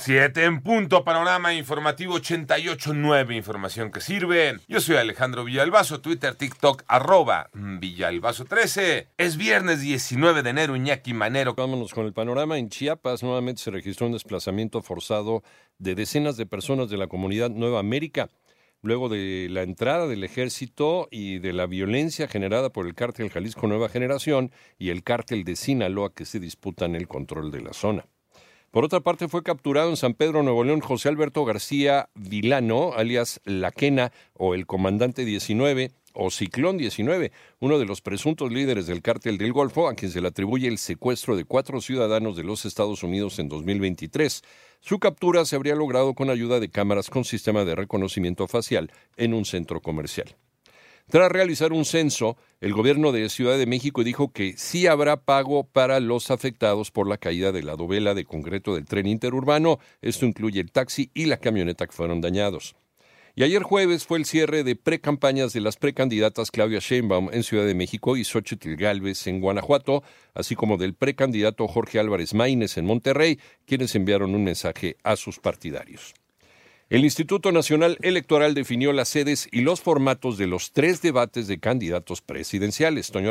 Siete en punto, panorama informativo 88.9, información que sirve. Yo soy Alejandro Villalbazo, Twitter, TikTok, arroba Villalbazo13. Es viernes 19 de enero, Iñaki Manero. Vámonos con el panorama. En Chiapas nuevamente se registró un desplazamiento forzado de decenas de personas de la comunidad Nueva América. Luego de la entrada del ejército y de la violencia generada por el cártel Jalisco Nueva Generación y el cártel de Sinaloa que se disputan el control de la zona. Por otra parte, fue capturado en San Pedro, Nuevo León, José Alberto García Vilano, alias Laquena o el Comandante 19 o Ciclón 19, uno de los presuntos líderes del cártel del Golfo, a quien se le atribuye el secuestro de cuatro ciudadanos de los Estados Unidos en 2023. Su captura se habría logrado con ayuda de cámaras con sistema de reconocimiento facial en un centro comercial. Tras realizar un censo, el gobierno de Ciudad de México dijo que sí habrá pago para los afectados por la caída de la dovela de concreto del tren interurbano. Esto incluye el taxi y la camioneta que fueron dañados. Y ayer jueves fue el cierre de precampañas de las precandidatas Claudia Sheinbaum en Ciudad de México y Xochitl Galvez en Guanajuato, así como del precandidato Jorge Álvarez Maínez en Monterrey, quienes enviaron un mensaje a sus partidarios. El Instituto Nacional Electoral definió las sedes y los formatos de los tres debates de candidatos presidenciales. Toño.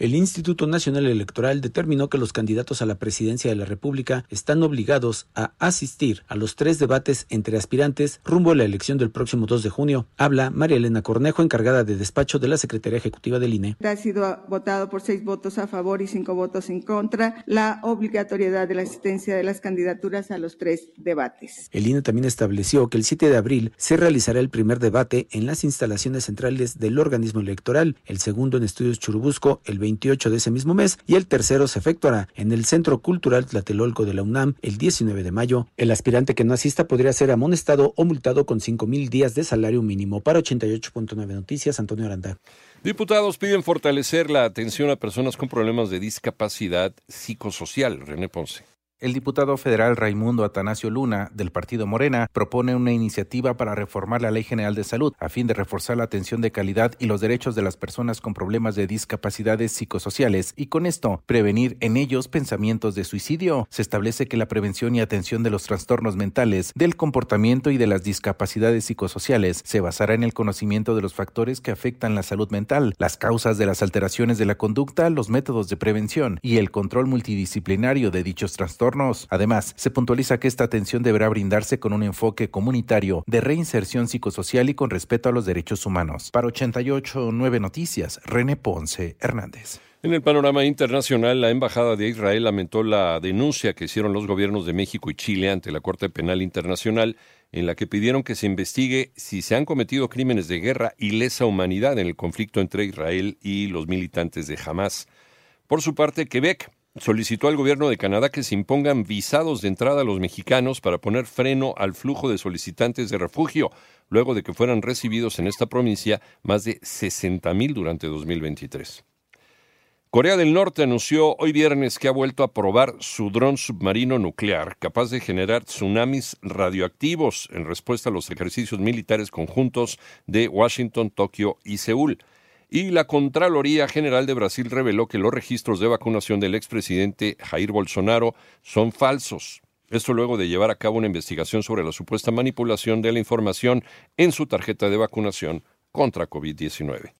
El Instituto Nacional Electoral determinó que los candidatos a la presidencia de la República están obligados a asistir a los tres debates entre aspirantes rumbo a la elección del próximo 2 de junio. Habla María Elena Cornejo, encargada de despacho de la Secretaría Ejecutiva del INE. Ha sido votado por seis votos a favor y cinco votos en contra la obligatoriedad de la asistencia de las candidaturas a los tres debates. El INE también estableció que el 7 de abril se realizará el primer debate en las instalaciones centrales del organismo electoral, el segundo en Estudios Churubusco el 20 28 de ese mismo mes y el tercero se efectuará en el Centro Cultural Tlatelolco de la UNAM el 19 de mayo. El aspirante que no asista podría ser amonestado o multado con 5 mil días de salario mínimo. Para 88.9 Noticias, Antonio Aranda. Diputados piden fortalecer la atención a personas con problemas de discapacidad psicosocial. René Ponce. El diputado federal Raimundo Atanasio Luna, del partido Morena, propone una iniciativa para reformar la Ley General de Salud a fin de reforzar la atención de calidad y los derechos de las personas con problemas de discapacidades psicosociales y con esto prevenir en ellos pensamientos de suicidio. Se establece que la prevención y atención de los trastornos mentales, del comportamiento y de las discapacidades psicosociales se basará en el conocimiento de los factores que afectan la salud mental, las causas de las alteraciones de la conducta, los métodos de prevención y el control multidisciplinario de dichos trastornos Además, se puntualiza que esta atención deberá brindarse con un enfoque comunitario de reinserción psicosocial y con respeto a los derechos humanos. Para 889 Noticias, René Ponce Hernández. En el panorama internacional, la Embajada de Israel lamentó la denuncia que hicieron los gobiernos de México y Chile ante la Corte Penal Internacional, en la que pidieron que se investigue si se han cometido crímenes de guerra y lesa humanidad en el conflicto entre Israel y los militantes de Hamas. Por su parte, Quebec solicitó al gobierno de Canadá que se impongan visados de entrada a los mexicanos para poner freno al flujo de solicitantes de refugio, luego de que fueran recibidos en esta provincia más de 60 mil durante 2023. Corea del Norte anunció hoy viernes que ha vuelto a probar su dron submarino nuclear, capaz de generar tsunamis radioactivos en respuesta a los ejercicios militares conjuntos de Washington, Tokio y Seúl. Y la Contraloría General de Brasil reveló que los registros de vacunación del expresidente Jair Bolsonaro son falsos. Esto luego de llevar a cabo una investigación sobre la supuesta manipulación de la información en su tarjeta de vacunación contra COVID-19.